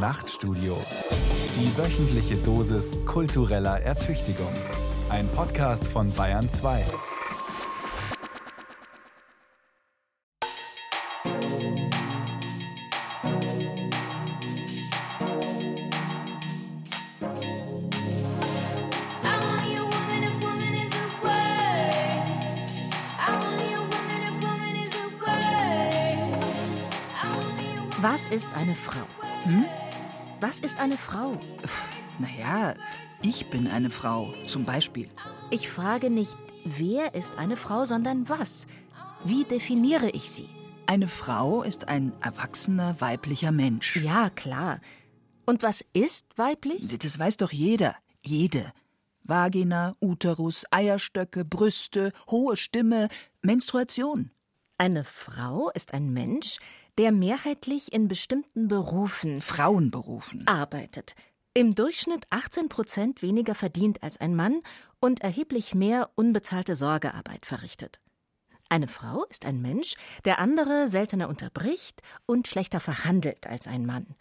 Nachtstudio. Die wöchentliche Dosis kultureller Ertüchtigung. Ein Podcast von Bayern 2. Was ist eine Frau? Hm? Was ist eine Frau? Naja, ich bin eine Frau, zum Beispiel. Ich frage nicht, wer ist eine Frau, sondern was. Wie definiere ich sie? Eine Frau ist ein erwachsener weiblicher Mensch. Ja, klar. Und was ist weiblich? Das weiß doch jeder. Jede. Vagina, Uterus, Eierstöcke, Brüste, hohe Stimme, Menstruation. Eine Frau ist ein Mensch, der mehrheitlich in bestimmten Berufen Frauenberufen arbeitet, im Durchschnitt 18 Prozent weniger verdient als ein Mann und erheblich mehr unbezahlte Sorgearbeit verrichtet. Eine Frau ist ein Mensch, der andere seltener unterbricht und schlechter verhandelt als ein Mann.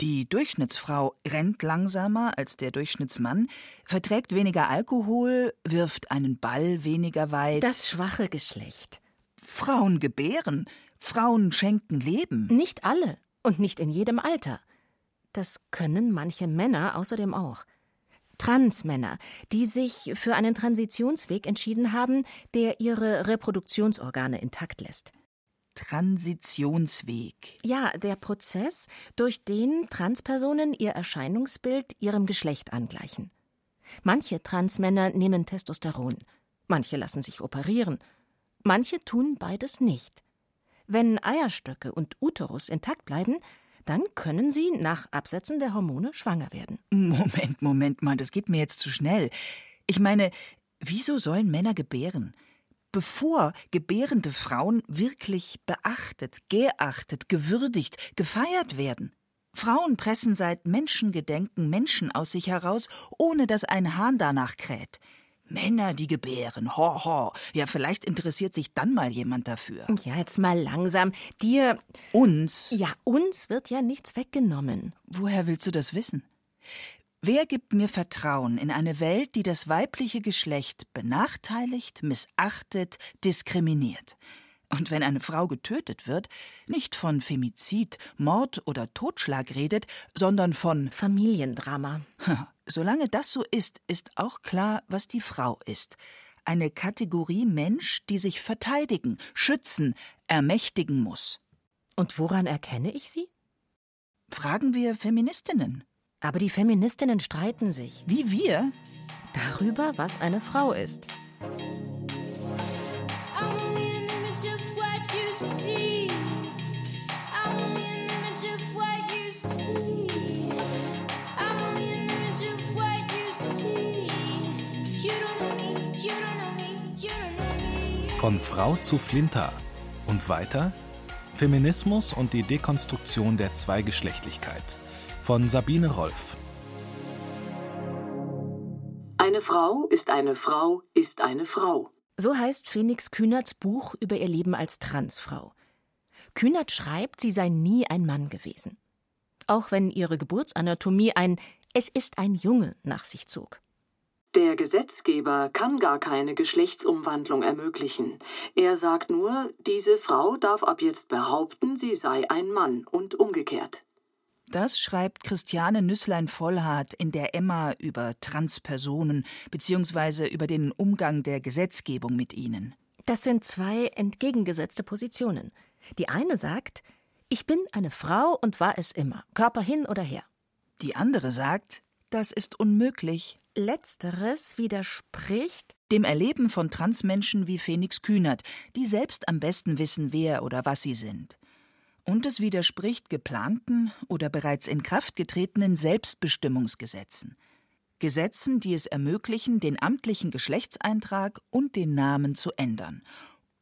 Die Durchschnittsfrau rennt langsamer als der Durchschnittsmann, verträgt weniger Alkohol, wirft einen Ball weniger weit. Das schwache Geschlecht. Frauen gebären, Frauen schenken Leben. Nicht alle und nicht in jedem Alter. Das können manche Männer außerdem auch. Transmänner, die sich für einen Transitionsweg entschieden haben, der ihre Reproduktionsorgane intakt lässt. Transitionsweg. Ja, der Prozess, durch den Transpersonen ihr Erscheinungsbild ihrem Geschlecht angleichen. Manche Transmänner nehmen Testosteron, manche lassen sich operieren, manche tun beides nicht. Wenn Eierstöcke und Uterus intakt bleiben, dann können sie nach Absetzen der Hormone schwanger werden. Moment, Moment mal, das geht mir jetzt zu schnell. Ich meine, wieso sollen Männer gebären? Bevor gebärende Frauen wirklich beachtet, geachtet, gewürdigt, gefeiert werden. Frauen pressen seit Menschengedenken Menschen aus sich heraus, ohne dass ein Hahn danach kräht. Männer, die gebären. Ho, ho. Ja, vielleicht interessiert sich dann mal jemand dafür. Ja, jetzt mal langsam. Dir. Uns? Ja, uns wird ja nichts weggenommen. Woher willst du das wissen? Wer gibt mir Vertrauen in eine Welt, die das weibliche Geschlecht benachteiligt, missachtet, diskriminiert? Und wenn eine Frau getötet wird, nicht von Femizid, Mord oder Totschlag redet, sondern von Familiendrama. Solange das so ist, ist auch klar, was die Frau ist. Eine Kategorie Mensch, die sich verteidigen, schützen, ermächtigen muss. Und woran erkenne ich sie? Fragen wir Feministinnen. Aber die Feministinnen streiten sich. Wie wir? Darüber, was eine Frau ist. Von Frau zu Flinter. Und weiter? Feminismus und die Dekonstruktion der Zweigeschlechtlichkeit. Von Sabine Rolf. Eine Frau ist eine Frau ist eine Frau. So heißt Phoenix Kühnerts Buch über ihr Leben als Transfrau. Kühnert schreibt, sie sei nie ein Mann gewesen. Auch wenn ihre Geburtsanatomie ein Es ist ein Junge nach sich zog. Der Gesetzgeber kann gar keine Geschlechtsumwandlung ermöglichen. Er sagt nur, diese Frau darf ab jetzt behaupten, sie sei ein Mann und umgekehrt. Das schreibt Christiane Nüsslein-Vollhardt in der Emma über Transpersonen bzw. über den Umgang der Gesetzgebung mit ihnen. Das sind zwei entgegengesetzte Positionen. Die eine sagt, ich bin eine Frau und war es immer, Körper hin oder her. Die andere sagt, das ist unmöglich. Letzteres widerspricht dem Erleben von Transmenschen wie Phoenix Kühnert, die selbst am besten wissen, wer oder was sie sind. Und es widerspricht geplanten oder bereits in Kraft getretenen Selbstbestimmungsgesetzen. Gesetzen, die es ermöglichen, den amtlichen Geschlechtseintrag und den Namen zu ändern.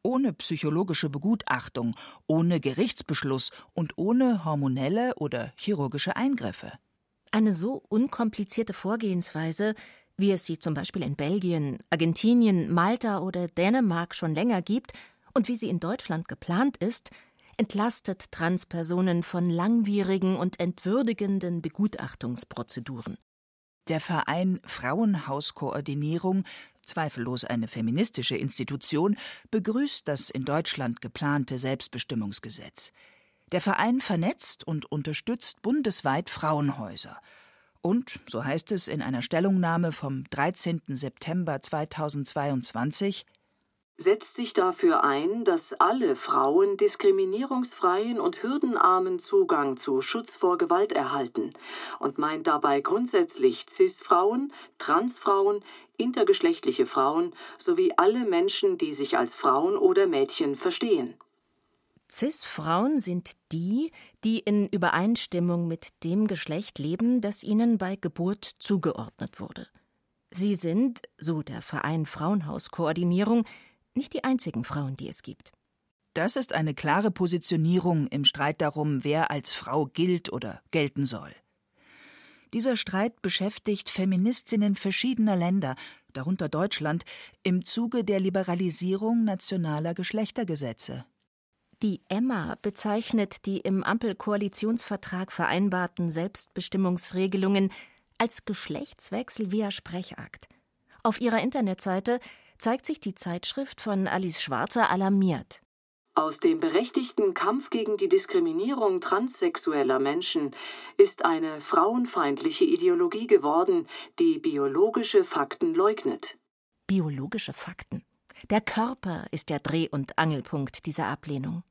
Ohne psychologische Begutachtung, ohne Gerichtsbeschluss und ohne hormonelle oder chirurgische Eingriffe. Eine so unkomplizierte Vorgehensweise, wie es sie zum Beispiel in Belgien, Argentinien, Malta oder Dänemark schon länger gibt und wie sie in Deutschland geplant ist, entlastet Transpersonen von langwierigen und entwürdigenden Begutachtungsprozeduren. Der Verein Frauenhauskoordinierung, zweifellos eine feministische Institution, begrüßt das in Deutschland geplante Selbstbestimmungsgesetz. Der Verein vernetzt und unterstützt bundesweit Frauenhäuser. Und, so heißt es in einer Stellungnahme vom 13. September 2022, setzt sich dafür ein, dass alle Frauen diskriminierungsfreien und hürdenarmen Zugang zu Schutz vor Gewalt erhalten und meint dabei grundsätzlich CIS-Frauen, Transfrauen, intergeschlechtliche Frauen sowie alle Menschen, die sich als Frauen oder Mädchen verstehen. CIS-Frauen sind die, die in Übereinstimmung mit dem Geschlecht leben, das ihnen bei Geburt zugeordnet wurde. Sie sind, so der Verein Frauenhauskoordinierung, nicht die einzigen Frauen, die es gibt. Das ist eine klare Positionierung im Streit darum, wer als Frau gilt oder gelten soll. Dieser Streit beschäftigt Feministinnen verschiedener Länder, darunter Deutschland, im Zuge der Liberalisierung nationaler Geschlechtergesetze. Die Emma bezeichnet die im Ampelkoalitionsvertrag vereinbarten Selbstbestimmungsregelungen als Geschlechtswechsel via Sprechakt. Auf ihrer Internetseite zeigt sich die Zeitschrift von Alice Schwarzer alarmiert. Aus dem berechtigten Kampf gegen die Diskriminierung transsexueller Menschen ist eine frauenfeindliche Ideologie geworden, die biologische Fakten leugnet. Biologische Fakten. Der Körper ist der Dreh- und Angelpunkt dieser Ablehnung.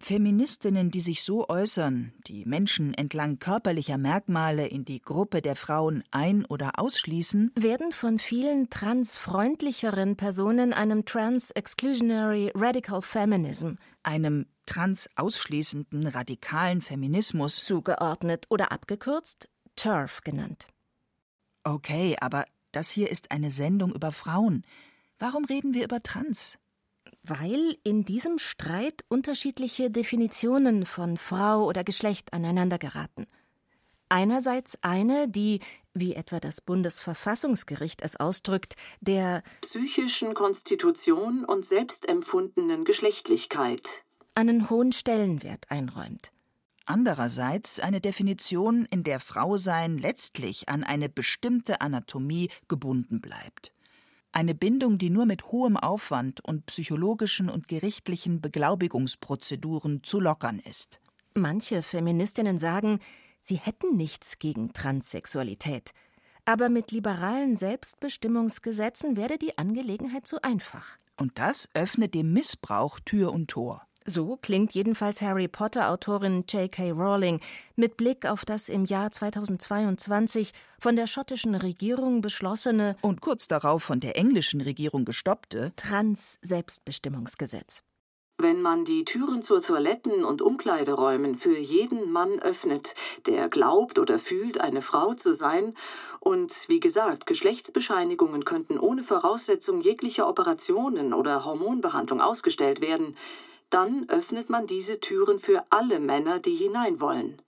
Feministinnen, die sich so äußern, die Menschen entlang körperlicher Merkmale in die Gruppe der Frauen ein- oder ausschließen, werden von vielen transfreundlicheren Personen einem Trans-Exclusionary Radical Feminism, einem trans-ausschließenden radikalen Feminismus zugeordnet oder abgekürzt TERF genannt. Okay, aber das hier ist eine Sendung über Frauen. Warum reden wir über Trans? Weil in diesem Streit unterschiedliche Definitionen von Frau oder Geschlecht aneinander geraten. Einerseits eine, die, wie etwa das Bundesverfassungsgericht es ausdrückt, der psychischen Konstitution und selbstempfundenen Geschlechtlichkeit einen hohen Stellenwert einräumt. Andererseits eine Definition, in der Frausein letztlich an eine bestimmte Anatomie gebunden bleibt. Eine Bindung, die nur mit hohem Aufwand und psychologischen und gerichtlichen Beglaubigungsprozeduren zu lockern ist. Manche Feministinnen sagen, sie hätten nichts gegen Transsexualität. Aber mit liberalen Selbstbestimmungsgesetzen werde die Angelegenheit zu einfach. Und das öffnet dem Missbrauch Tür und Tor. So klingt jedenfalls Harry Potter-Autorin J.K. Rowling mit Blick auf das im Jahr 2022 von der schottischen Regierung beschlossene und kurz darauf von der englischen Regierung gestoppte Trans-Selbstbestimmungsgesetz. Wenn man die Türen zu Toiletten und Umkleideräumen für jeden Mann öffnet, der glaubt oder fühlt, eine Frau zu sein, und wie gesagt, Geschlechtsbescheinigungen könnten ohne Voraussetzung jeglicher Operationen oder Hormonbehandlung ausgestellt werden, dann öffnet man diese Türen für alle Männer, die hinein wollen.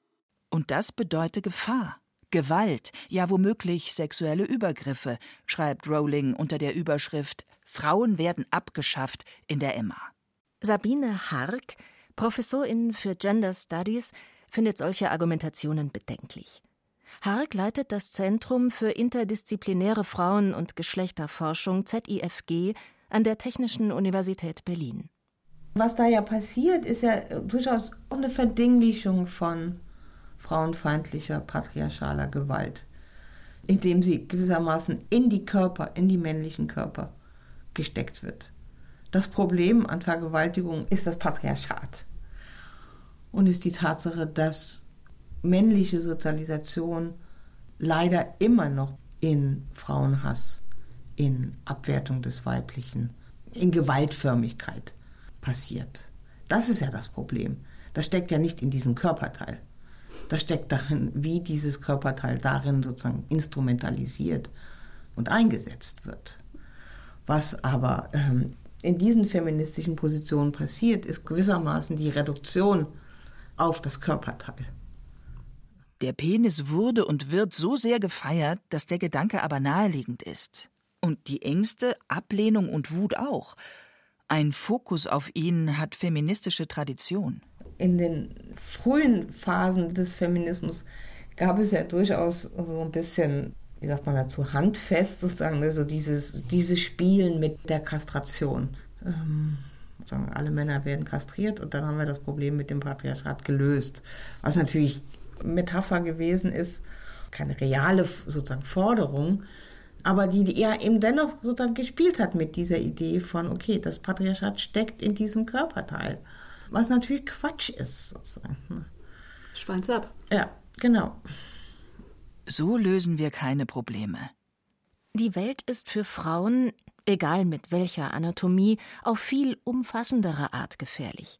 Und das bedeutet Gefahr. Gewalt, ja womöglich sexuelle Übergriffe, schreibt Rowling unter der Überschrift Frauen werden abgeschafft in der Emma. Sabine Hark, Professorin für Gender Studies, findet solche Argumentationen bedenklich. Hark leitet das Zentrum für interdisziplinäre Frauen- und Geschlechterforschung ZIFG an der Technischen Universität Berlin. Was da ja passiert, ist ja durchaus auch eine Verdinglichung von frauenfeindlicher, patriarchaler Gewalt, indem sie gewissermaßen in die Körper, in die männlichen Körper gesteckt wird. Das Problem an Vergewaltigung ist das Patriarchat und ist die Tatsache, dass männliche Sozialisation leider immer noch in Frauenhass, in Abwertung des Weiblichen, in Gewaltförmigkeit passiert. Das ist ja das Problem. Das steckt ja nicht in diesem Körperteil. Das steckt darin, wie dieses Körperteil darin sozusagen instrumentalisiert und eingesetzt wird. Was aber ähm, in diesen feministischen Positionen passiert, ist gewissermaßen die Reduktion auf das Körperteil. Der Penis wurde und wird so sehr gefeiert, dass der Gedanke aber naheliegend ist. Und die Ängste, Ablehnung und Wut auch. Ein Fokus auf ihn hat feministische Tradition. in den frühen Phasen des Feminismus gab es ja durchaus so ein bisschen, wie sagt man dazu, handfest sozusagen, also dieses, dieses Spielen mit der Kastration. Ähm, sagen, alle Männer werden kastriert und dann haben wir das Problem mit dem Patriarchat gelöst. Was natürlich Metapher gewesen ist, keine reale sozusagen Forderung, aber die, die er eben dennoch sozusagen gespielt hat mit dieser Idee von, okay, das Patriarchat steckt in diesem Körperteil. Was natürlich Quatsch ist. Sozusagen. Ne? Schwanz ab. Ja, genau. So lösen wir keine Probleme. Die Welt ist für Frauen, egal mit welcher Anatomie, auf viel umfassendere Art gefährlich.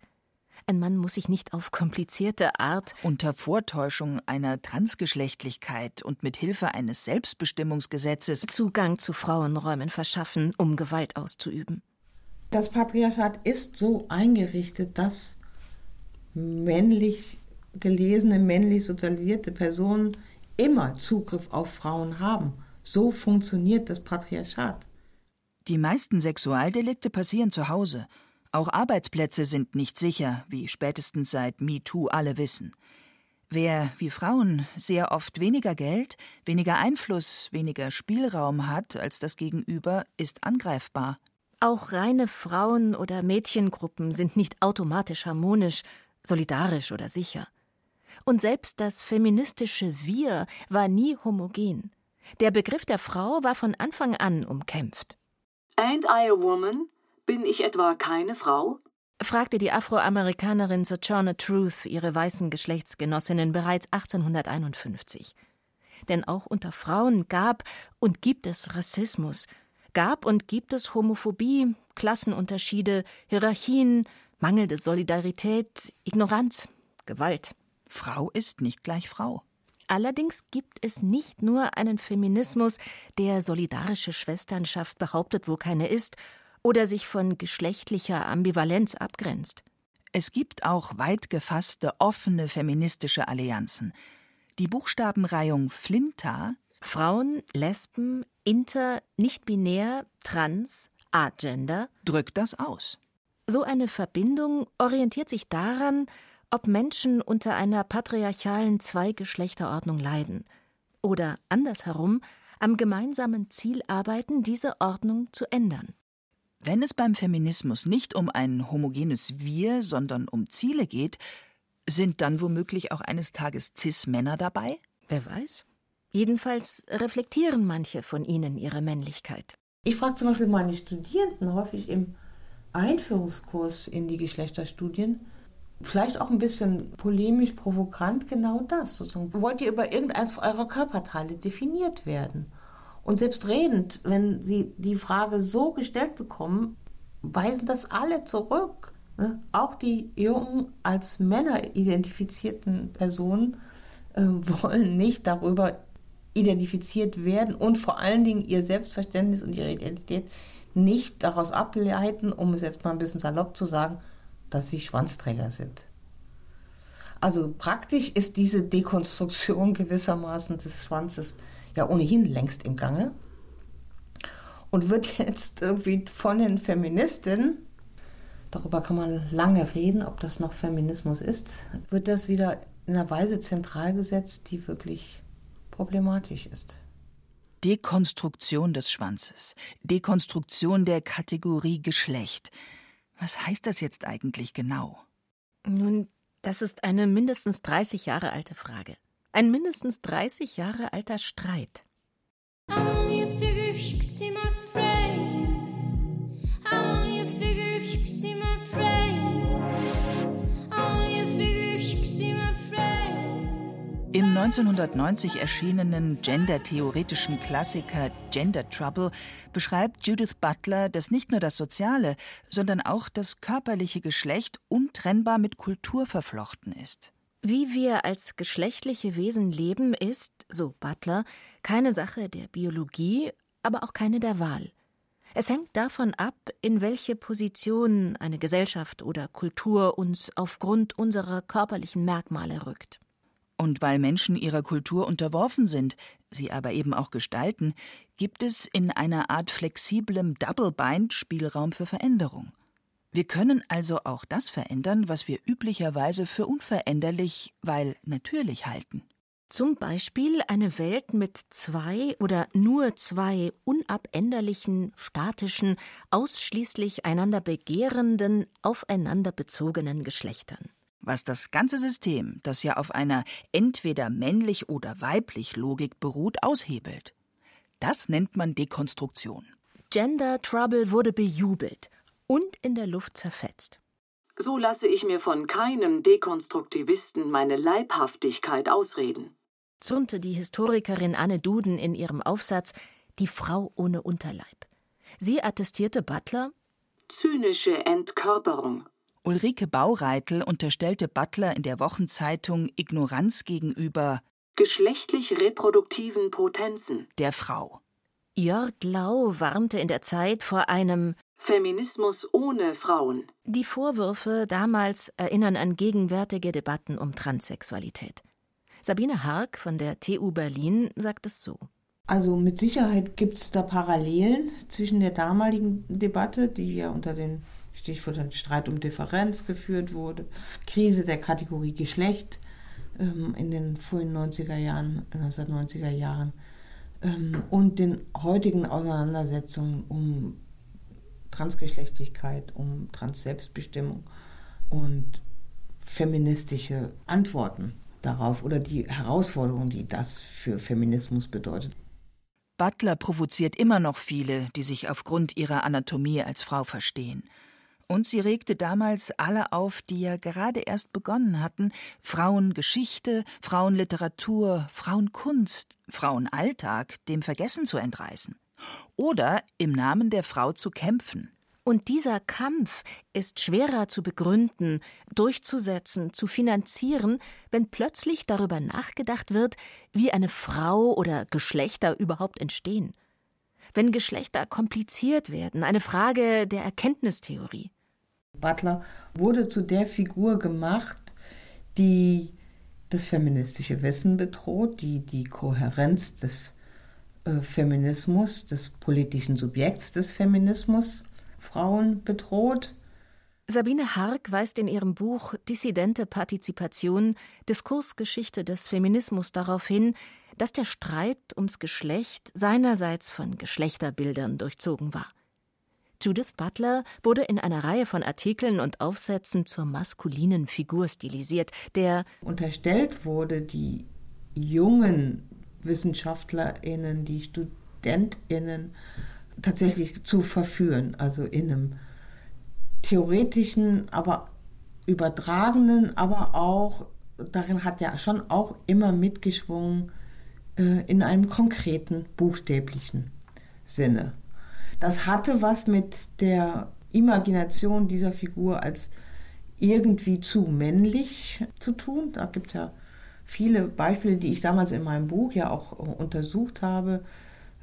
Ein Mann muss sich nicht auf komplizierte Art unter Vortäuschung einer Transgeschlechtlichkeit und mit Hilfe eines Selbstbestimmungsgesetzes Zugang zu Frauenräumen verschaffen, um Gewalt auszuüben. Das Patriarchat ist so eingerichtet, dass männlich gelesene, männlich sozialisierte Personen immer Zugriff auf Frauen haben. So funktioniert das Patriarchat. Die meisten Sexualdelikte passieren zu Hause. Auch Arbeitsplätze sind nicht sicher, wie spätestens seit MeToo alle wissen. Wer, wie Frauen, sehr oft weniger Geld, weniger Einfluss, weniger Spielraum hat als das Gegenüber, ist angreifbar. Auch reine Frauen- oder Mädchengruppen sind nicht automatisch harmonisch, solidarisch oder sicher. Und selbst das feministische Wir war nie homogen. Der Begriff der Frau war von Anfang an umkämpft. Ain't I a woman? Bin ich etwa keine Frau? fragte die Afroamerikanerin Sojourner Truth ihre weißen Geschlechtsgenossinnen bereits 1851. Denn auch unter Frauen gab und gibt es Rassismus, gab und gibt es Homophobie, Klassenunterschiede, Hierarchien, mangelnde Solidarität, Ignoranz, Gewalt. Frau ist nicht gleich Frau. Allerdings gibt es nicht nur einen Feminismus, der solidarische Schwesternschaft behauptet, wo keine ist, oder sich von geschlechtlicher Ambivalenz abgrenzt. Es gibt auch weit gefasste, offene feministische Allianzen. Die Buchstabenreihung Flinta Frauen, Lesben, Inter, nicht-binär, trans, agender drückt das aus. So eine Verbindung orientiert sich daran, ob Menschen unter einer patriarchalen Zweigeschlechterordnung leiden oder andersherum am gemeinsamen Ziel arbeiten, diese Ordnung zu ändern. Wenn es beim Feminismus nicht um ein homogenes Wir, sondern um Ziele geht, sind dann womöglich auch eines Tages Cis-Männer dabei? Wer weiß. Jedenfalls reflektieren manche von ihnen ihre Männlichkeit. Ich frage zum Beispiel meine Studierenden häufig im Einführungskurs in die Geschlechterstudien, vielleicht auch ein bisschen polemisch, provokant, genau das. Sozusagen. Wollt ihr über irgendeins eurer Körperteile definiert werden? Und selbst redend, wenn sie die Frage so gestellt bekommen, weisen das alle zurück. Ne? Auch die jungen als Männer identifizierten Personen äh, wollen nicht darüber identifiziert werden und vor allen Dingen ihr Selbstverständnis und ihre Identität nicht daraus ableiten, um es jetzt mal ein bisschen salopp zu sagen, dass sie Schwanzträger sind. Also praktisch ist diese Dekonstruktion gewissermaßen des Schwanzes ja ohnehin längst im Gange und wird jetzt irgendwie von den Feministinnen, darüber kann man lange reden, ob das noch Feminismus ist, wird das wieder in einer Weise zentral gesetzt, die wirklich problematisch ist. Dekonstruktion des Schwanzes, Dekonstruktion der Kategorie Geschlecht. Was heißt das jetzt eigentlich genau? Nun, das ist eine mindestens 30 Jahre alte Frage. Ein mindestens 30 Jahre alter Streit. Im 1990 erschienenen gendertheoretischen Klassiker Gender Trouble beschreibt Judith Butler, dass nicht nur das soziale, sondern auch das körperliche Geschlecht untrennbar mit Kultur verflochten ist. Wie wir als geschlechtliche Wesen leben, ist, so Butler, keine Sache der Biologie, aber auch keine der Wahl. Es hängt davon ab, in welche Position eine Gesellschaft oder Kultur uns aufgrund unserer körperlichen Merkmale rückt. Und weil Menschen ihrer Kultur unterworfen sind, sie aber eben auch gestalten, gibt es in einer Art flexiblem Double-Bind Spielraum für Veränderung. Wir können also auch das verändern, was wir üblicherweise für unveränderlich, weil natürlich halten. Zum Beispiel eine Welt mit zwei oder nur zwei unabänderlichen, statischen, ausschließlich einander begehrenden, aufeinander bezogenen Geschlechtern. Was das ganze System, das ja auf einer entweder männlich oder weiblich Logik beruht, aushebelt. Das nennt man Dekonstruktion. Gender Trouble wurde bejubelt und in der Luft zerfetzt. So lasse ich mir von keinem Dekonstruktivisten meine Leibhaftigkeit ausreden zürnte die Historikerin Anne Duden in ihrem Aufsatz Die Frau ohne Unterleib. Sie attestierte Butler zynische Entkörperung. Ulrike Baureitel unterstellte Butler in der Wochenzeitung Ignoranz gegenüber geschlechtlich reproduktiven Potenzen der Frau. Jörg Lau warnte in der Zeit vor einem Feminismus ohne Frauen. Die Vorwürfe damals erinnern an gegenwärtige Debatten um Transsexualität. Sabine Hark von der TU Berlin sagt es so. Also mit Sicherheit gibt es da Parallelen zwischen der damaligen Debatte, die ja unter den Stichwörtern Streit um Differenz geführt wurde, Krise der Kategorie Geschlecht ähm, in den frühen 90er Jahren, 1990er Jahren ähm, und den heutigen Auseinandersetzungen um Transgeschlechtlichkeit, um Transselbstbestimmung und feministische Antworten darauf oder die Herausforderung, die das für Feminismus bedeutet. Butler provoziert immer noch viele, die sich aufgrund ihrer Anatomie als Frau verstehen. Und sie regte damals alle auf, die ja gerade erst begonnen hatten, Frauengeschichte, Frauenliteratur, Frauenkunst, Frauenalltag dem Vergessen zu entreißen. Oder im Namen der Frau zu kämpfen. Und dieser Kampf ist schwerer zu begründen, durchzusetzen, zu finanzieren, wenn plötzlich darüber nachgedacht wird, wie eine Frau oder Geschlechter überhaupt entstehen. Wenn Geschlechter kompliziert werden, eine Frage der Erkenntnistheorie. Butler wurde zu der Figur gemacht, die das feministische Wissen bedroht, die die Kohärenz des Feminismus, des politischen Subjekts des Feminismus Frauen bedroht. Sabine Hark weist in ihrem Buch Dissidente Partizipation Diskursgeschichte des Feminismus darauf hin, dass der Streit ums Geschlecht seinerseits von Geschlechterbildern durchzogen war. Judith Butler wurde in einer Reihe von Artikeln und Aufsätzen zur maskulinen Figur stilisiert, der unterstellt wurde, die jungen WissenschaftlerInnen, die StudentInnen tatsächlich zu verführen, also in einem theoretischen, aber übertragenen, aber auch, darin hat ja schon auch immer mitgeschwungen, äh, in einem konkreten, buchstäblichen Sinne. Das hatte was mit der Imagination dieser Figur als irgendwie zu männlich zu tun. Da gibt es ja viele Beispiele, die ich damals in meinem Buch ja auch untersucht habe,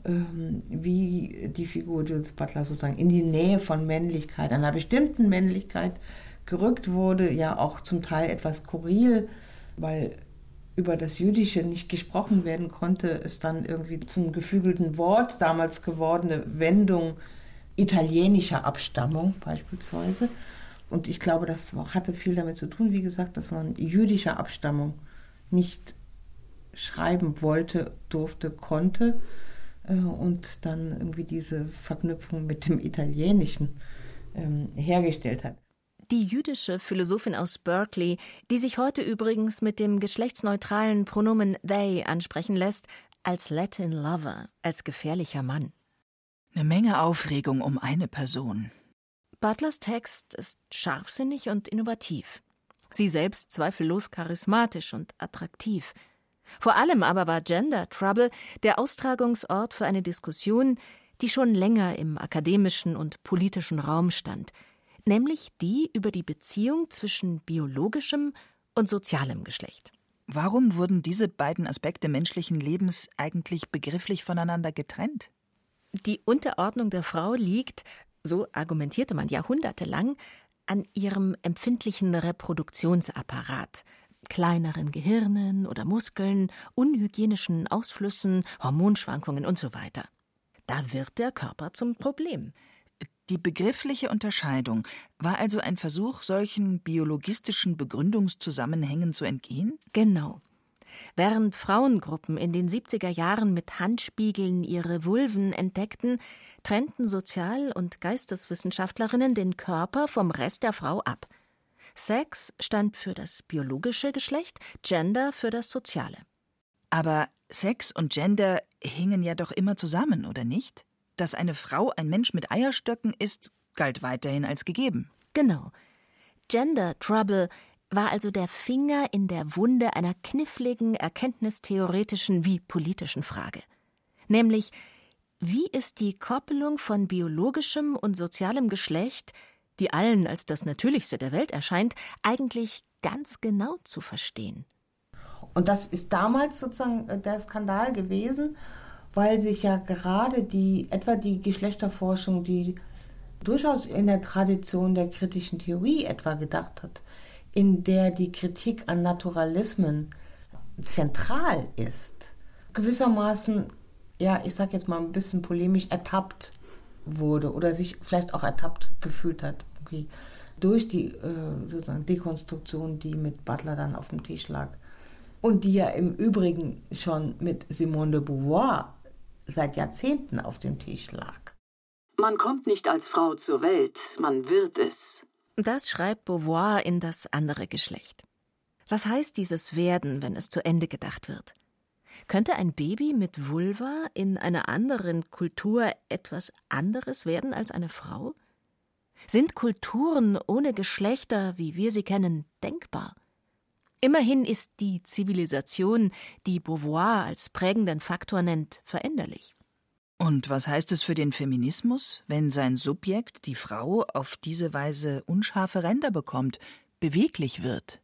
ähm, wie die Figur Judith Butler sozusagen in die Nähe von Männlichkeit, einer bestimmten Männlichkeit gerückt wurde, ja auch zum Teil etwas skurril, weil über das Jüdische nicht gesprochen werden konnte, ist dann irgendwie zum geflügelten Wort damals gewordene Wendung italienischer Abstammung beispielsweise. Und ich glaube, das hatte viel damit zu tun, wie gesagt, dass man jüdischer Abstammung nicht schreiben wollte, durfte, konnte. Äh, und dann irgendwie diese Verknüpfung mit dem Italienischen ähm, hergestellt hat. Die jüdische Philosophin aus Berkeley, die sich heute übrigens mit dem geschlechtsneutralen Pronomen they ansprechen lässt, als Latin Lover, als gefährlicher Mann. Eine Menge Aufregung um eine Person. Butlers Text ist scharfsinnig und innovativ. Sie selbst zweifellos charismatisch und attraktiv. Vor allem aber war Gender Trouble der Austragungsort für eine Diskussion, die schon länger im akademischen und politischen Raum stand, nämlich die über die Beziehung zwischen biologischem und sozialem Geschlecht. Warum wurden diese beiden Aspekte menschlichen Lebens eigentlich begrifflich voneinander getrennt? Die Unterordnung der Frau liegt, so argumentierte man jahrhundertelang, an ihrem empfindlichen Reproduktionsapparat, kleineren Gehirnen oder Muskeln, unhygienischen Ausflüssen, Hormonschwankungen und so. Da wird der Körper zum Problem. Die begriffliche Unterscheidung war also ein Versuch, solchen biologistischen Begründungszusammenhängen zu entgehen? Genau. Während Frauengruppen in den 70er Jahren mit Handspiegeln ihre Vulven entdeckten, trennten Sozial- und Geisteswissenschaftlerinnen den Körper vom Rest der Frau ab. Sex stand für das biologische Geschlecht, Gender für das soziale. Aber Sex und Gender hingen ja doch immer zusammen, oder nicht? Dass eine Frau ein Mensch mit Eierstöcken ist, galt weiterhin als gegeben. Genau. Gender Trouble war also der Finger in der Wunde einer kniffligen, erkenntnistheoretischen wie politischen Frage. Nämlich, wie ist die Koppelung von biologischem und sozialem Geschlecht, die allen als das Natürlichste der Welt erscheint, eigentlich ganz genau zu verstehen? Und das ist damals sozusagen äh, der Skandal gewesen, weil sich ja gerade die, etwa die Geschlechterforschung, die durchaus in der Tradition der kritischen Theorie etwa gedacht hat, in der die Kritik an Naturalismen zentral ist, gewissermaßen, ja, ich sag jetzt mal ein bisschen polemisch, ertappt wurde oder sich vielleicht auch ertappt gefühlt hat, okay, durch die äh, sozusagen Dekonstruktion, die mit Butler dann auf dem Tisch lag. Und die ja im Übrigen schon mit Simone de Beauvoir seit Jahrzehnten auf dem Tisch lag. Man kommt nicht als Frau zur Welt, man wird es. Das schreibt Beauvoir in das andere Geschlecht. Was heißt dieses Werden, wenn es zu Ende gedacht wird? Könnte ein Baby mit Vulva in einer anderen Kultur etwas anderes werden als eine Frau? Sind Kulturen ohne Geschlechter, wie wir sie kennen, denkbar? Immerhin ist die Zivilisation, die Beauvoir als prägenden Faktor nennt, veränderlich. Und was heißt es für den Feminismus, wenn sein Subjekt, die Frau, auf diese Weise unscharfe Ränder bekommt, beweglich wird?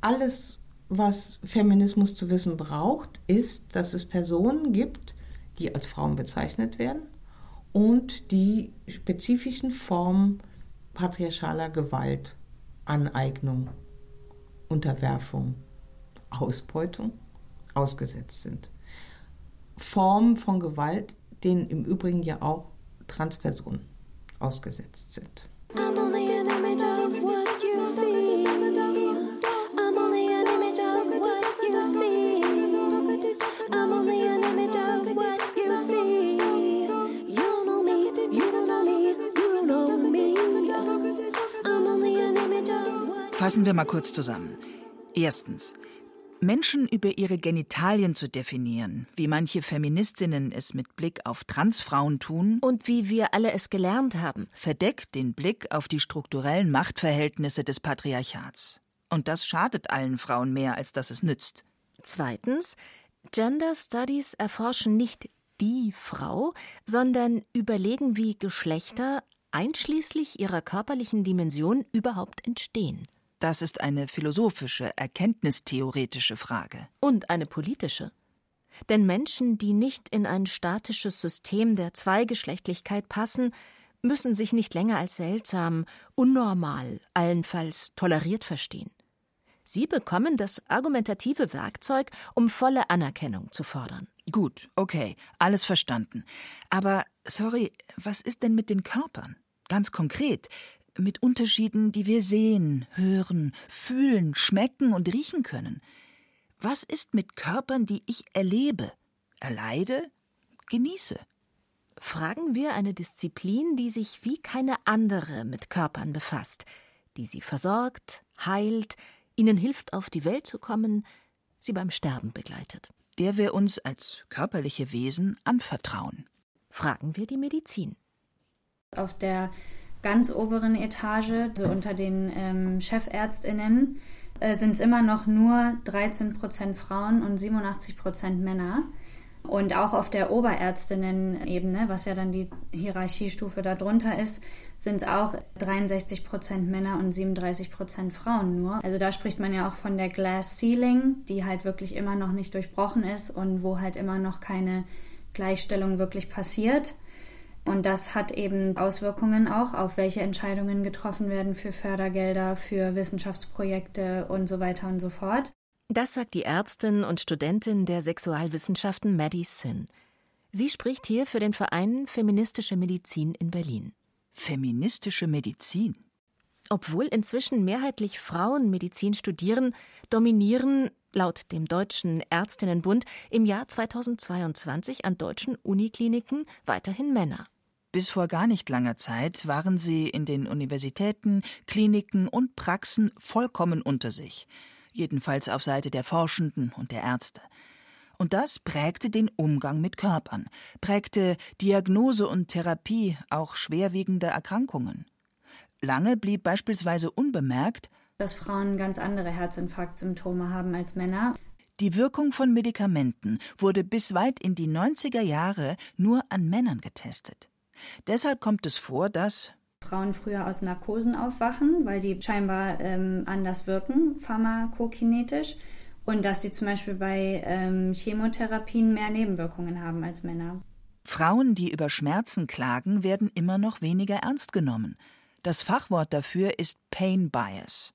Alles, was Feminismus zu wissen braucht, ist, dass es Personen gibt, die als Frauen bezeichnet werden und die spezifischen Formen patriarchaler Gewalt, Aneignung, Unterwerfung, Ausbeutung ausgesetzt sind. Formen von Gewalt, denen im Übrigen ja auch Transpersonen ausgesetzt sind. Fassen wir mal kurz zusammen. Erstens. Menschen über ihre Genitalien zu definieren, wie manche Feministinnen es mit Blick auf Transfrauen tun, und wie wir alle es gelernt haben, verdeckt den Blick auf die strukturellen Machtverhältnisse des Patriarchats. Und das schadet allen Frauen mehr, als dass es nützt. Zweitens, Gender Studies erforschen nicht die Frau, sondern überlegen, wie Geschlechter einschließlich ihrer körperlichen Dimension überhaupt entstehen. Das ist eine philosophische, erkenntnistheoretische Frage. Und eine politische. Denn Menschen, die nicht in ein statisches System der Zweigeschlechtlichkeit passen, müssen sich nicht länger als seltsam, unnormal, allenfalls toleriert verstehen. Sie bekommen das argumentative Werkzeug, um volle Anerkennung zu fordern. Gut, okay, alles verstanden. Aber, sorry, was ist denn mit den Körpern? Ganz konkret, mit Unterschieden, die wir sehen, hören, fühlen, schmecken und riechen können. Was ist mit Körpern, die ich erlebe, erleide, genieße? Fragen wir eine Disziplin, die sich wie keine andere mit Körpern befasst, die sie versorgt, heilt, ihnen hilft, auf die Welt zu kommen, sie beim Sterben begleitet. Der wir uns als körperliche Wesen anvertrauen. Fragen wir die Medizin. Auf der ganz oberen Etage, so unter den ähm, Chefärztinnen, äh, sind es immer noch nur 13 Prozent Frauen und 87 Prozent Männer. Und auch auf der Oberärztinnen-Ebene, was ja dann die Hierarchiestufe darunter ist, sind es auch 63 Prozent Männer und 37 Prozent Frauen nur. Also da spricht man ja auch von der Glass Ceiling, die halt wirklich immer noch nicht durchbrochen ist und wo halt immer noch keine Gleichstellung wirklich passiert. Und das hat eben Auswirkungen auch auf welche Entscheidungen getroffen werden für Fördergelder, für Wissenschaftsprojekte und so weiter und so fort. Das sagt die Ärztin und Studentin der Sexualwissenschaften Maddie Sin. Sie spricht hier für den Verein Feministische Medizin in Berlin. Feministische Medizin. Obwohl inzwischen mehrheitlich Frauen Medizin studieren, dominieren laut dem Deutschen Ärztinnenbund im Jahr 2022 an deutschen Unikliniken weiterhin Männer. Bis vor gar nicht langer Zeit waren sie in den Universitäten, Kliniken und Praxen vollkommen unter sich, jedenfalls auf Seite der Forschenden und der Ärzte. Und das prägte den Umgang mit Körpern, prägte Diagnose und Therapie auch schwerwiegender Erkrankungen. Lange blieb beispielsweise unbemerkt, dass Frauen ganz andere Herzinfarktsymptome haben als Männer. Die Wirkung von Medikamenten wurde bis weit in die 90er Jahre nur an Männern getestet. Deshalb kommt es vor, dass Frauen früher aus Narkosen aufwachen, weil die scheinbar ähm, anders wirken, pharmakokinetisch, und dass sie zum Beispiel bei ähm, Chemotherapien mehr Nebenwirkungen haben als Männer. Frauen, die über Schmerzen klagen, werden immer noch weniger ernst genommen. Das Fachwort dafür ist Pain Bias.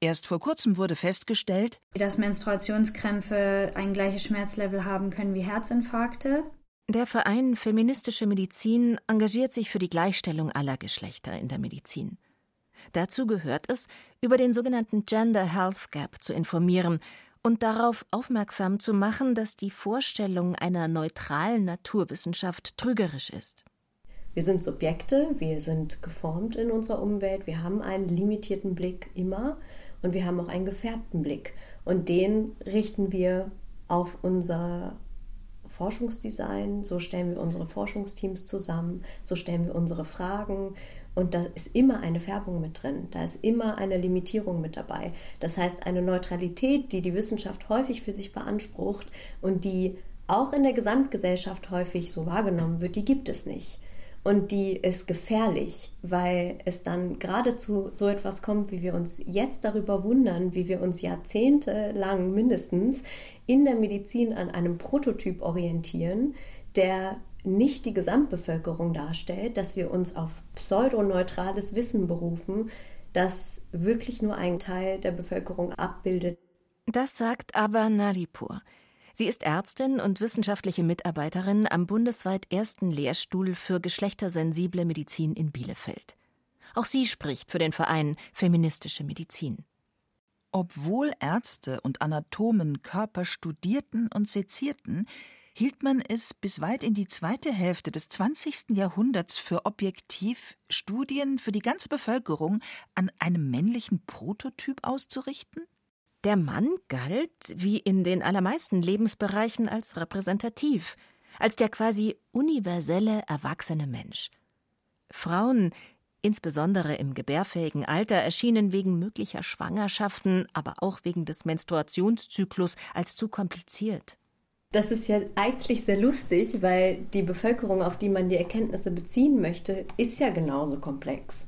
Erst vor kurzem wurde festgestellt, dass Menstruationskrämpfe ein gleiches Schmerzlevel haben können wie Herzinfarkte. Der Verein Feministische Medizin engagiert sich für die Gleichstellung aller Geschlechter in der Medizin. Dazu gehört es, über den sogenannten Gender Health Gap zu informieren und darauf aufmerksam zu machen, dass die Vorstellung einer neutralen Naturwissenschaft trügerisch ist. Wir sind Subjekte, wir sind geformt in unserer Umwelt, wir haben einen limitierten Blick immer und wir haben auch einen gefärbten Blick. Und den richten wir auf unser Forschungsdesign, so stellen wir unsere Forschungsteams zusammen, so stellen wir unsere Fragen. Und da ist immer eine Färbung mit drin, da ist immer eine Limitierung mit dabei. Das heißt, eine Neutralität, die die Wissenschaft häufig für sich beansprucht und die auch in der Gesamtgesellschaft häufig so wahrgenommen wird, die gibt es nicht. Und die ist gefährlich, weil es dann gerade zu so etwas kommt, wie wir uns jetzt darüber wundern, wie wir uns jahrzehntelang mindestens in der Medizin an einem Prototyp orientieren, der nicht die Gesamtbevölkerung darstellt, dass wir uns auf pseudoneutrales Wissen berufen, das wirklich nur einen Teil der Bevölkerung abbildet. Das sagt Ava Naripur. Sie ist Ärztin und wissenschaftliche Mitarbeiterin am bundesweit ersten Lehrstuhl für geschlechtersensible Medizin in Bielefeld. Auch sie spricht für den Verein Feministische Medizin. Obwohl Ärzte und Anatomen Körper studierten und sezierten, hielt man es bis weit in die zweite Hälfte des 20. Jahrhunderts für objektiv, Studien für die ganze Bevölkerung an einem männlichen Prototyp auszurichten? Der Mann galt, wie in den allermeisten Lebensbereichen, als repräsentativ, als der quasi universelle, erwachsene Mensch. Frauen, insbesondere im gebärfähigen Alter, erschienen wegen möglicher Schwangerschaften, aber auch wegen des Menstruationszyklus als zu kompliziert. Das ist ja eigentlich sehr lustig, weil die Bevölkerung, auf die man die Erkenntnisse beziehen möchte, ist ja genauso komplex.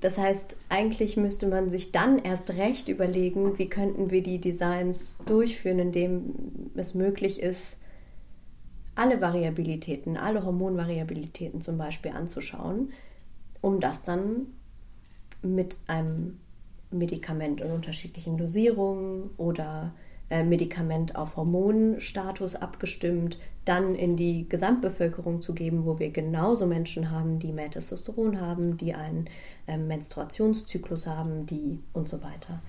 Das heißt, eigentlich müsste man sich dann erst recht überlegen, wie könnten wir die Designs durchführen, indem es möglich ist, alle Variabilitäten, alle Hormonvariabilitäten zum Beispiel anzuschauen, um das dann mit einem Medikament in unterschiedlichen Dosierungen oder Medikament auf Hormonstatus abgestimmt, dann in die Gesamtbevölkerung zu geben, wo wir genauso Menschen haben, die mehr Testosteron haben, die einen ähm, Menstruationszyklus haben, die und so weiter.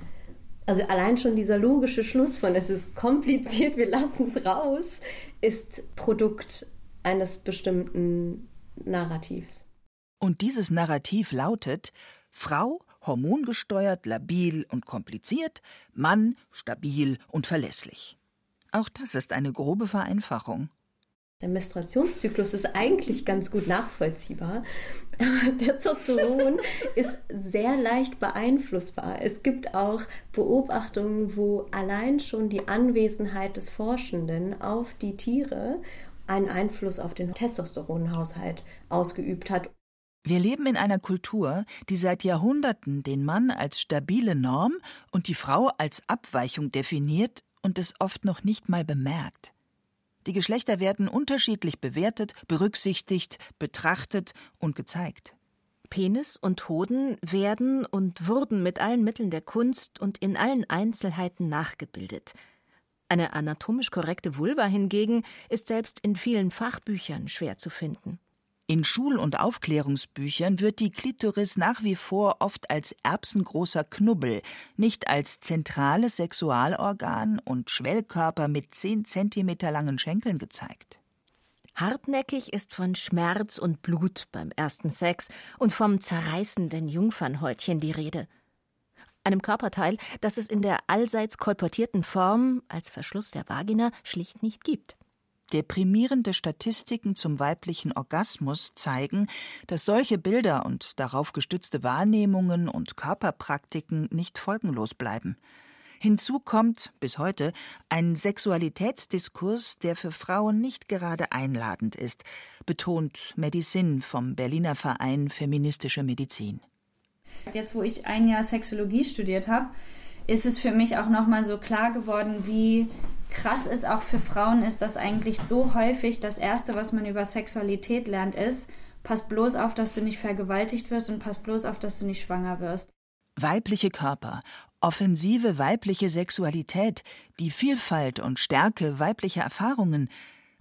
Also allein schon dieser logische Schluss von es ist kompliziert, wir lassen es raus, ist Produkt eines bestimmten Narrativs. Und dieses Narrativ lautet, Frau hormongesteuert, labil und kompliziert, Mann stabil und verlässlich. Auch das ist eine grobe Vereinfachung. Der Menstruationszyklus ist eigentlich ganz gut nachvollziehbar, aber Testosteron ist sehr leicht beeinflussbar. Es gibt auch Beobachtungen, wo allein schon die Anwesenheit des Forschenden auf die Tiere einen Einfluss auf den Testosteronhaushalt ausgeübt hat. Wir leben in einer Kultur, die seit Jahrhunderten den Mann als stabile Norm und die Frau als Abweichung definiert und es oft noch nicht mal bemerkt. Die Geschlechter werden unterschiedlich bewertet, berücksichtigt, betrachtet und gezeigt. Penis und Hoden werden und wurden mit allen Mitteln der Kunst und in allen Einzelheiten nachgebildet. Eine anatomisch korrekte Vulva hingegen ist selbst in vielen Fachbüchern schwer zu finden. In Schul- und Aufklärungsbüchern wird die Klitoris nach wie vor oft als erbsengroßer Knubbel, nicht als zentrales Sexualorgan und Schwellkörper mit zehn Zentimeter langen Schenkeln gezeigt. Hartnäckig ist von Schmerz und Blut beim ersten Sex und vom zerreißenden Jungfernhäutchen die Rede. Einem Körperteil, das es in der allseits kolportierten Form als Verschluss der Vagina schlicht nicht gibt. Deprimierende Statistiken zum weiblichen Orgasmus zeigen, dass solche Bilder und darauf gestützte Wahrnehmungen und Körperpraktiken nicht folgenlos bleiben. Hinzu kommt bis heute ein Sexualitätsdiskurs, der für Frauen nicht gerade einladend ist, betont Medicine vom Berliner Verein Feministische Medizin. Jetzt, wo ich ein Jahr Sexologie studiert habe, ist es für mich auch nochmal so klar geworden, wie krass es auch für Frauen ist, dass eigentlich so häufig das Erste, was man über Sexualität lernt, ist, pass bloß auf, dass du nicht vergewaltigt wirst und pass bloß auf, dass du nicht schwanger wirst. Weibliche Körper, offensive weibliche Sexualität, die Vielfalt und Stärke weiblicher Erfahrungen,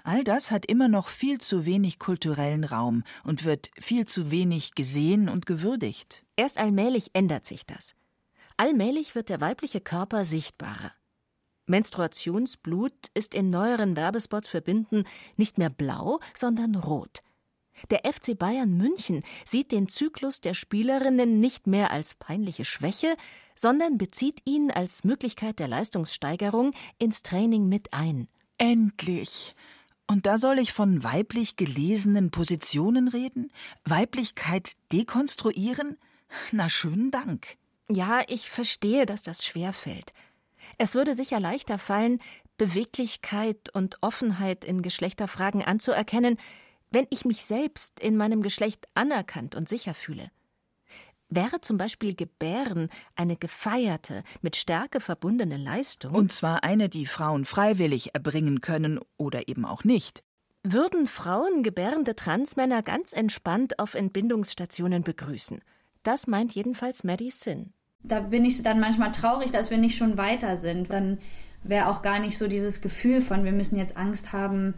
all das hat immer noch viel zu wenig kulturellen Raum und wird viel zu wenig gesehen und gewürdigt. Erst allmählich ändert sich das. Allmählich wird der weibliche Körper sichtbarer. Menstruationsblut ist in neueren Werbespots für Binden nicht mehr blau, sondern rot. Der FC Bayern München sieht den Zyklus der Spielerinnen nicht mehr als peinliche Schwäche, sondern bezieht ihn als Möglichkeit der Leistungssteigerung ins Training mit ein. Endlich! Und da soll ich von weiblich gelesenen Positionen reden? Weiblichkeit dekonstruieren? Na schönen Dank. Ja, ich verstehe, dass das schwer fällt. Es würde sicher leichter fallen, Beweglichkeit und Offenheit in Geschlechterfragen anzuerkennen, wenn ich mich selbst in meinem Geschlecht anerkannt und sicher fühle. Wäre zum Beispiel Gebären eine gefeierte, mit Stärke verbundene Leistung, und zwar eine, die Frauen freiwillig erbringen können oder eben auch nicht, würden Frauen gebärende Transmänner ganz entspannt auf Entbindungsstationen begrüßen. Das meint jedenfalls Maddie Sin da bin ich dann manchmal traurig, dass wir nicht schon weiter sind. Dann wäre auch gar nicht so dieses Gefühl von, wir müssen jetzt Angst haben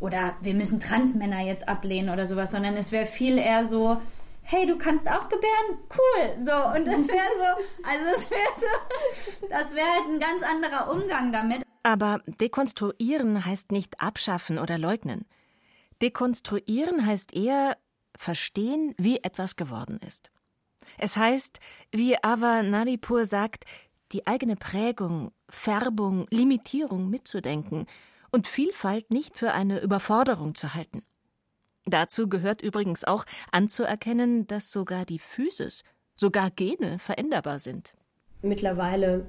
oder wir müssen Transmänner jetzt ablehnen oder sowas, sondern es wäre viel eher so, hey, du kannst auch gebären? Cool. So, und das wäre so, also das wäre so, das wäre halt ein ganz anderer Umgang damit. Aber dekonstruieren heißt nicht abschaffen oder leugnen. Dekonstruieren heißt eher verstehen, wie etwas geworden ist. Es heißt, wie Ava Naripur sagt, die eigene Prägung, Färbung, Limitierung mitzudenken und Vielfalt nicht für eine Überforderung zu halten. Dazu gehört übrigens auch anzuerkennen, dass sogar die Physis, sogar Gene veränderbar sind. Mittlerweile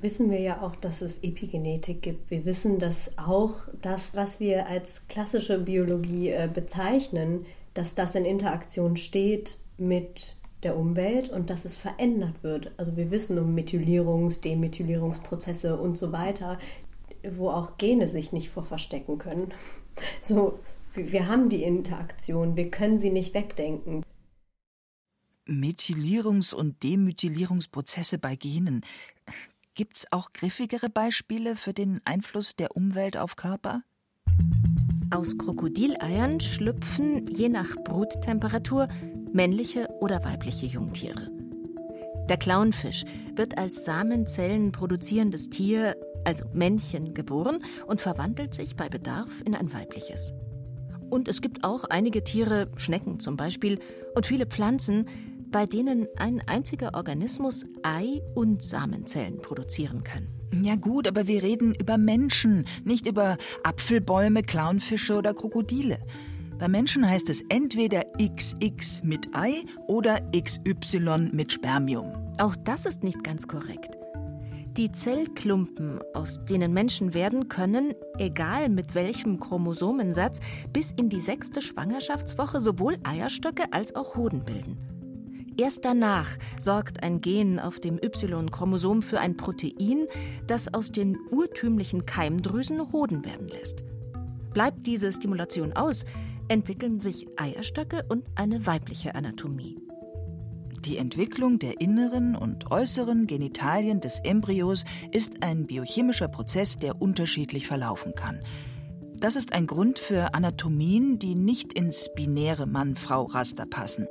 wissen wir ja auch, dass es Epigenetik gibt. Wir wissen, dass auch das, was wir als klassische Biologie äh, bezeichnen, dass das in Interaktion steht mit der Umwelt und dass es verändert wird. Also wir wissen um Methylierungs-, Demethylierungsprozesse und so weiter, wo auch Gene sich nicht vor verstecken können. So, wir haben die Interaktion, wir können sie nicht wegdenken. Methylierungs- und Demethylierungsprozesse bei Genen. Gibt es auch griffigere Beispiele für den Einfluss der Umwelt auf Körper? Aus Krokodileiern schlüpfen je nach Bruttemperatur männliche oder weibliche Jungtiere. Der Clownfisch wird als Samenzellen produzierendes Tier, also Männchen, geboren und verwandelt sich bei Bedarf in ein weibliches. Und es gibt auch einige Tiere, Schnecken zum Beispiel, und viele Pflanzen, bei denen ein einziger Organismus Ei- und Samenzellen produzieren kann. Ja gut, aber wir reden über Menschen, nicht über Apfelbäume, Clownfische oder Krokodile. Bei Menschen heißt es entweder XX mit Ei oder XY mit Spermium. Auch das ist nicht ganz korrekt. Die Zellklumpen, aus denen Menschen werden, können, egal mit welchem Chromosomensatz, bis in die sechste Schwangerschaftswoche sowohl Eierstöcke als auch Hoden bilden. Erst danach sorgt ein Gen auf dem Y-Chromosom für ein Protein, das aus den urtümlichen Keimdrüsen Hoden werden lässt. Bleibt diese Stimulation aus, entwickeln sich Eierstöcke und eine weibliche Anatomie. Die Entwicklung der inneren und äußeren Genitalien des Embryos ist ein biochemischer Prozess, der unterschiedlich verlaufen kann. Das ist ein Grund für Anatomien, die nicht ins binäre Mann-Frau-Raster passen.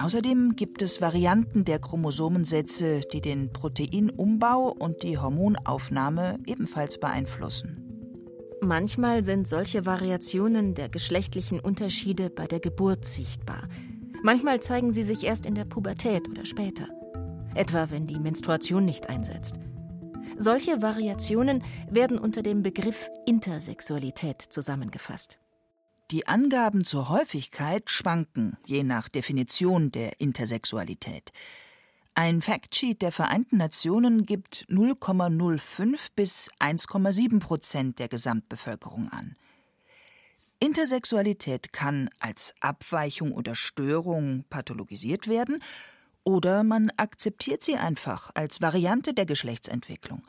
Außerdem gibt es Varianten der Chromosomensätze, die den Proteinumbau und die Hormonaufnahme ebenfalls beeinflussen. Manchmal sind solche Variationen der geschlechtlichen Unterschiede bei der Geburt sichtbar. Manchmal zeigen sie sich erst in der Pubertät oder später. Etwa wenn die Menstruation nicht einsetzt. Solche Variationen werden unter dem Begriff Intersexualität zusammengefasst. Die Angaben zur Häufigkeit schwanken je nach Definition der Intersexualität. Ein Factsheet der Vereinten Nationen gibt 0,05 bis 1,7 Prozent der Gesamtbevölkerung an. Intersexualität kann als Abweichung oder Störung pathologisiert werden oder man akzeptiert sie einfach als Variante der Geschlechtsentwicklung.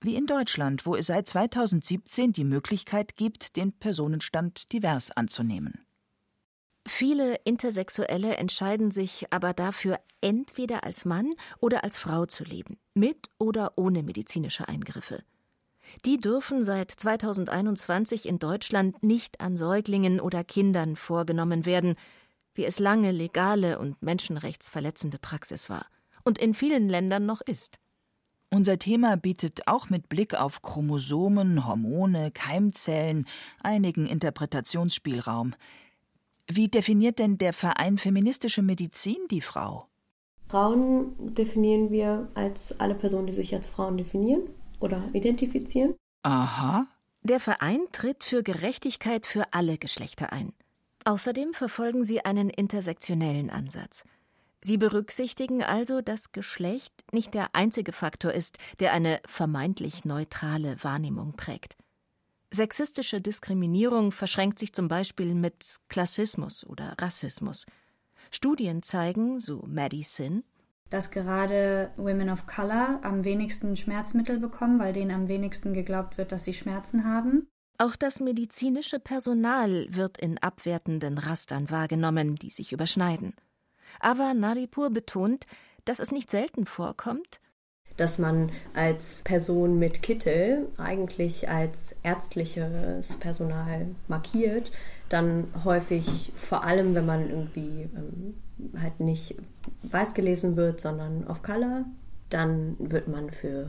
Wie in Deutschland, wo es seit 2017 die Möglichkeit gibt, den Personenstand divers anzunehmen. Viele Intersexuelle entscheiden sich aber dafür, entweder als Mann oder als Frau zu leben, mit oder ohne medizinische Eingriffe. Die dürfen seit 2021 in Deutschland nicht an Säuglingen oder Kindern vorgenommen werden, wie es lange legale und menschenrechtsverletzende Praxis war und in vielen Ländern noch ist. Unser Thema bietet auch mit Blick auf Chromosomen, Hormone, Keimzellen einigen Interpretationsspielraum. Wie definiert denn der Verein Feministische Medizin die Frau? Frauen definieren wir als alle Personen, die sich als Frauen definieren oder identifizieren. Aha. Der Verein tritt für Gerechtigkeit für alle Geschlechter ein. Außerdem verfolgen sie einen intersektionellen Ansatz. Sie berücksichtigen also, dass Geschlecht nicht der einzige Faktor ist, der eine vermeintlich neutrale Wahrnehmung prägt. Sexistische Diskriminierung verschränkt sich zum Beispiel mit Klassismus oder Rassismus. Studien zeigen, so Maddie Sin, dass gerade Women of Color am wenigsten Schmerzmittel bekommen, weil denen am wenigsten geglaubt wird, dass sie Schmerzen haben. Auch das medizinische Personal wird in abwertenden Rastern wahrgenommen, die sich überschneiden. Aber Naripur betont, dass es nicht selten vorkommt, dass man als Person mit Kittel eigentlich als ärztliches Personal markiert, dann häufig, vor allem wenn man irgendwie ähm, halt nicht weiß gelesen wird, sondern auf Color, dann wird man für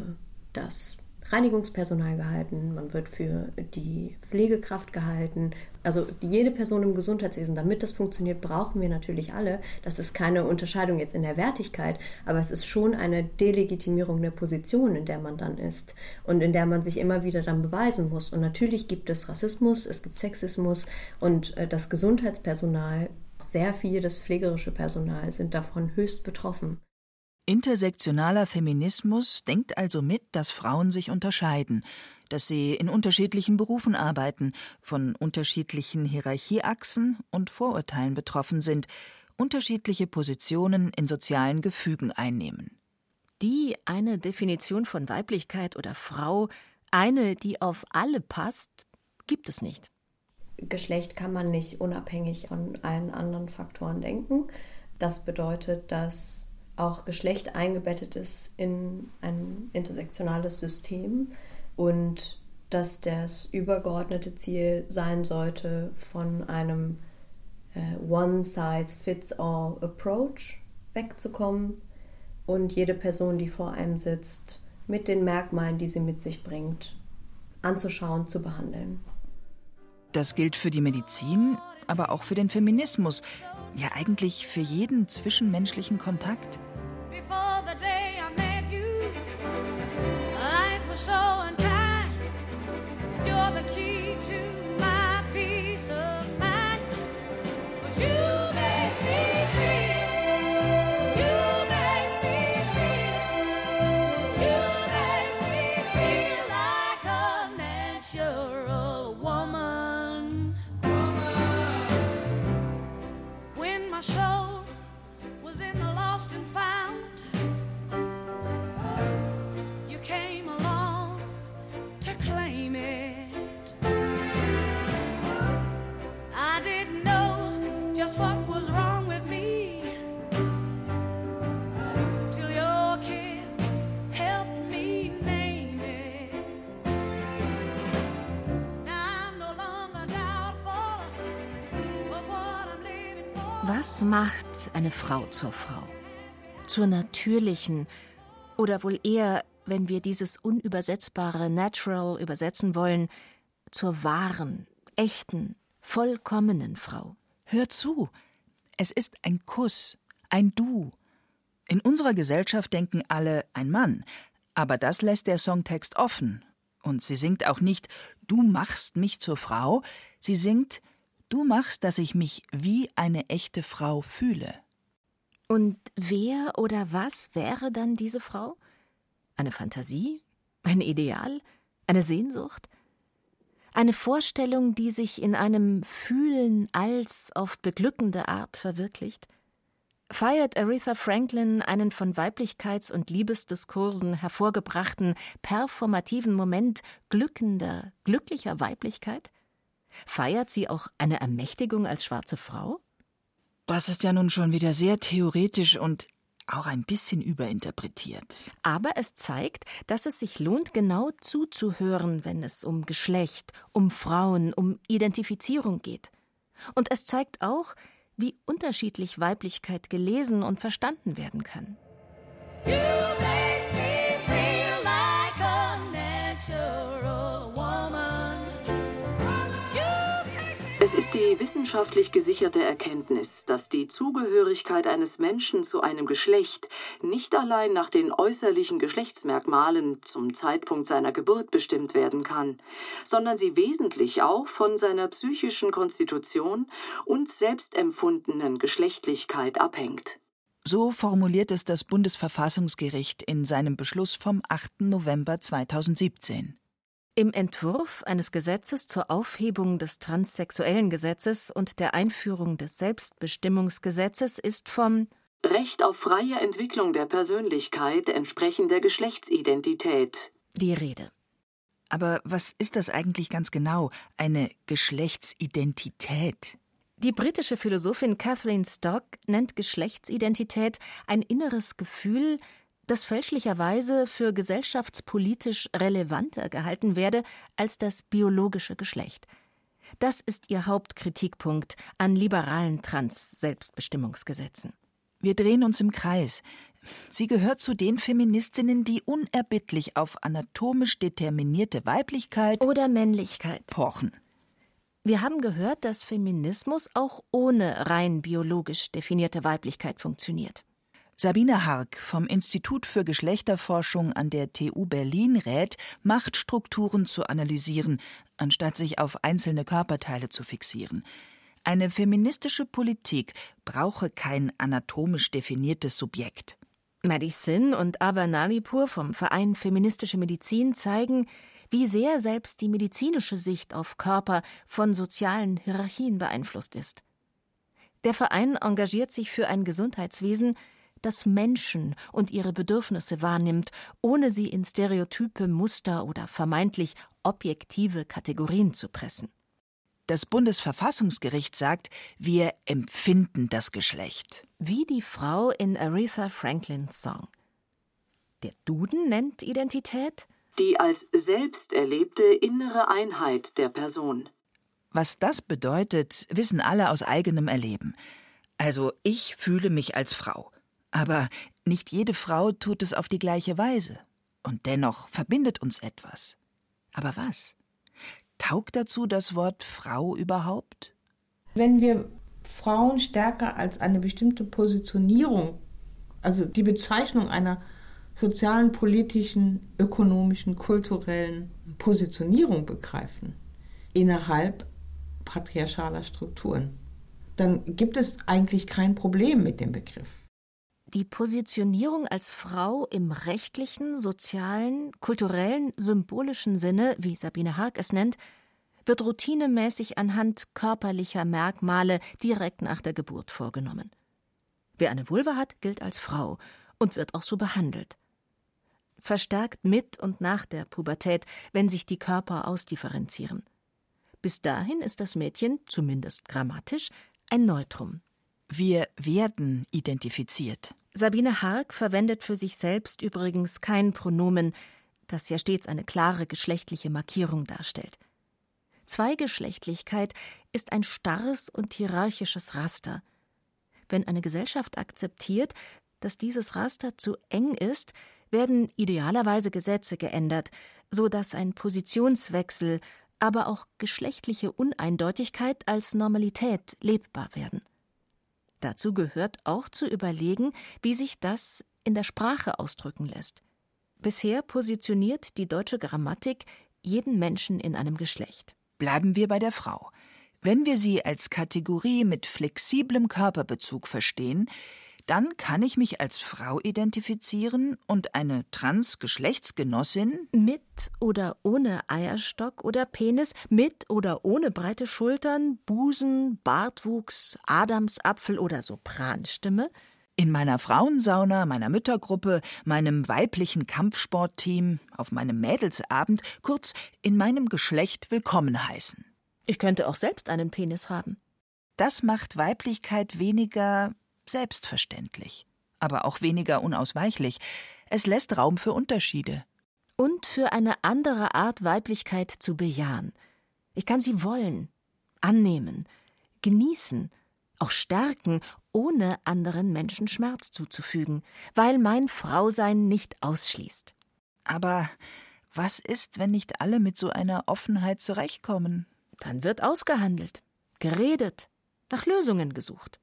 das Reinigungspersonal gehalten, man wird für die Pflegekraft gehalten. Also jede Person im Gesundheitswesen, damit das funktioniert, brauchen wir natürlich alle. Das ist keine Unterscheidung jetzt in der Wertigkeit, aber es ist schon eine Delegitimierung der Position, in der man dann ist und in der man sich immer wieder dann beweisen muss. Und natürlich gibt es Rassismus, es gibt Sexismus und äh, das Gesundheitspersonal, sehr viel das pflegerische Personal sind davon höchst betroffen. Intersektionaler Feminismus denkt also mit, dass Frauen sich unterscheiden, dass sie in unterschiedlichen Berufen arbeiten, von unterschiedlichen Hierarchieachsen und Vorurteilen betroffen sind, unterschiedliche Positionen in sozialen Gefügen einnehmen. Die eine Definition von Weiblichkeit oder Frau, eine, die auf alle passt, gibt es nicht. Geschlecht kann man nicht unabhängig von allen anderen Faktoren denken. Das bedeutet, dass auch Geschlecht eingebettet ist in ein intersektionales System und dass das übergeordnete Ziel sein sollte, von einem äh, One-Size-Fits-All-Approach wegzukommen und jede Person, die vor einem sitzt, mit den Merkmalen, die sie mit sich bringt, anzuschauen, zu behandeln. Das gilt für die Medizin, aber auch für den Feminismus, ja eigentlich für jeden zwischenmenschlichen Kontakt. Was macht eine Frau zur Frau? Zur natürlichen oder wohl eher, wenn wir dieses unübersetzbare natural übersetzen wollen, zur wahren, echten, vollkommenen Frau. Hör zu, es ist ein Kuss, ein Du. In unserer Gesellschaft denken alle ein Mann, aber das lässt der Songtext offen. Und sie singt auch nicht Du machst mich zur Frau, sie singt Du machst, dass ich mich wie eine echte Frau fühle. Und wer oder was wäre dann diese Frau? Eine Fantasie? Ein Ideal? Eine Sehnsucht? Eine Vorstellung, die sich in einem Fühlen als auf beglückende Art verwirklicht? Feiert Aretha Franklin einen von Weiblichkeits- und Liebesdiskursen hervorgebrachten performativen Moment glückender, glücklicher Weiblichkeit? Feiert sie auch eine Ermächtigung als schwarze Frau? Das ist ja nun schon wieder sehr theoretisch und auch ein bisschen überinterpretiert. Aber es zeigt, dass es sich lohnt, genau zuzuhören, wenn es um Geschlecht, um Frauen, um Identifizierung geht. Und es zeigt auch, wie unterschiedlich Weiblichkeit gelesen und verstanden werden kann. Wissenschaftlich gesicherte Erkenntnis, dass die Zugehörigkeit eines Menschen zu einem Geschlecht nicht allein nach den äußerlichen Geschlechtsmerkmalen zum Zeitpunkt seiner Geburt bestimmt werden kann, sondern sie wesentlich auch von seiner psychischen Konstitution und selbstempfundenen Geschlechtlichkeit abhängt. So formuliert es das Bundesverfassungsgericht in seinem Beschluss vom 8. November 2017. Im Entwurf eines Gesetzes zur Aufhebung des transsexuellen Gesetzes und der Einführung des Selbstbestimmungsgesetzes ist vom Recht auf freie Entwicklung der Persönlichkeit entsprechend der Geschlechtsidentität die Rede. Aber was ist das eigentlich ganz genau, eine Geschlechtsidentität? Die britische Philosophin Kathleen Stock nennt Geschlechtsidentität ein inneres Gefühl, das fälschlicherweise für gesellschaftspolitisch relevanter gehalten werde als das biologische Geschlecht. Das ist ihr Hauptkritikpunkt an liberalen Trans-Selbstbestimmungsgesetzen. Wir drehen uns im Kreis. Sie gehört zu den Feministinnen, die unerbittlich auf anatomisch determinierte Weiblichkeit oder Männlichkeit pochen. Wir haben gehört, dass Feminismus auch ohne rein biologisch definierte Weiblichkeit funktioniert. Sabine Hark vom Institut für Geschlechterforschung an der TU Berlin rät, Machtstrukturen zu analysieren, anstatt sich auf einzelne Körperteile zu fixieren. Eine feministische Politik brauche kein anatomisch definiertes Subjekt. Maddie und Ava Naripur vom Verein Feministische Medizin zeigen, wie sehr selbst die medizinische Sicht auf Körper von sozialen Hierarchien beeinflusst ist. Der Verein engagiert sich für ein Gesundheitswesen, das Menschen und ihre Bedürfnisse wahrnimmt, ohne sie in stereotype Muster oder vermeintlich objektive Kategorien zu pressen. Das Bundesverfassungsgericht sagt, wir empfinden das Geschlecht. Wie die Frau in Aretha Franklins Song. Der Duden nennt Identität die als selbst erlebte innere Einheit der Person. Was das bedeutet, wissen alle aus eigenem Erleben. Also ich fühle mich als Frau. Aber nicht jede Frau tut es auf die gleiche Weise. Und dennoch verbindet uns etwas. Aber was? Taugt dazu das Wort Frau überhaupt? Wenn wir Frauen stärker als eine bestimmte Positionierung, also die Bezeichnung einer sozialen, politischen, ökonomischen, kulturellen Positionierung begreifen, innerhalb patriarchaler Strukturen, dann gibt es eigentlich kein Problem mit dem Begriff. Die Positionierung als Frau im rechtlichen, sozialen, kulturellen, symbolischen Sinne, wie Sabine Haag es nennt, wird routinemäßig anhand körperlicher Merkmale direkt nach der Geburt vorgenommen. Wer eine Vulva hat, gilt als Frau und wird auch so behandelt. Verstärkt mit und nach der Pubertät, wenn sich die Körper ausdifferenzieren. Bis dahin ist das Mädchen, zumindest grammatisch, ein Neutrum. Wir werden identifiziert. Sabine Hark verwendet für sich selbst übrigens kein Pronomen, das ja stets eine klare geschlechtliche Markierung darstellt. Zweigeschlechtlichkeit ist ein starres und hierarchisches Raster. Wenn eine Gesellschaft akzeptiert, dass dieses Raster zu eng ist, werden idealerweise Gesetze geändert, so dass ein Positionswechsel, aber auch geschlechtliche Uneindeutigkeit als Normalität lebbar werden. Dazu gehört auch zu überlegen, wie sich das in der Sprache ausdrücken lässt. Bisher positioniert die deutsche Grammatik jeden Menschen in einem Geschlecht. Bleiben wir bei der Frau. Wenn wir sie als Kategorie mit flexiblem Körperbezug verstehen, dann kann ich mich als Frau identifizieren und eine Transgeschlechtsgenossin mit oder ohne Eierstock oder Penis, mit oder ohne breite Schultern, Busen, Bartwuchs, Adamsapfel oder Sopranstimme in meiner Frauensauna, meiner Müttergruppe, meinem weiblichen Kampfsportteam, auf meinem Mädelsabend, kurz in meinem Geschlecht willkommen heißen. Ich könnte auch selbst einen Penis haben. Das macht Weiblichkeit weniger selbstverständlich, aber auch weniger unausweichlich. Es lässt Raum für Unterschiede. Und für eine andere Art Weiblichkeit zu bejahen. Ich kann sie wollen, annehmen, genießen, auch stärken, ohne anderen Menschen Schmerz zuzufügen, weil mein Frausein nicht ausschließt. Aber was ist, wenn nicht alle mit so einer Offenheit zurechtkommen? Dann wird ausgehandelt, geredet, nach Lösungen gesucht.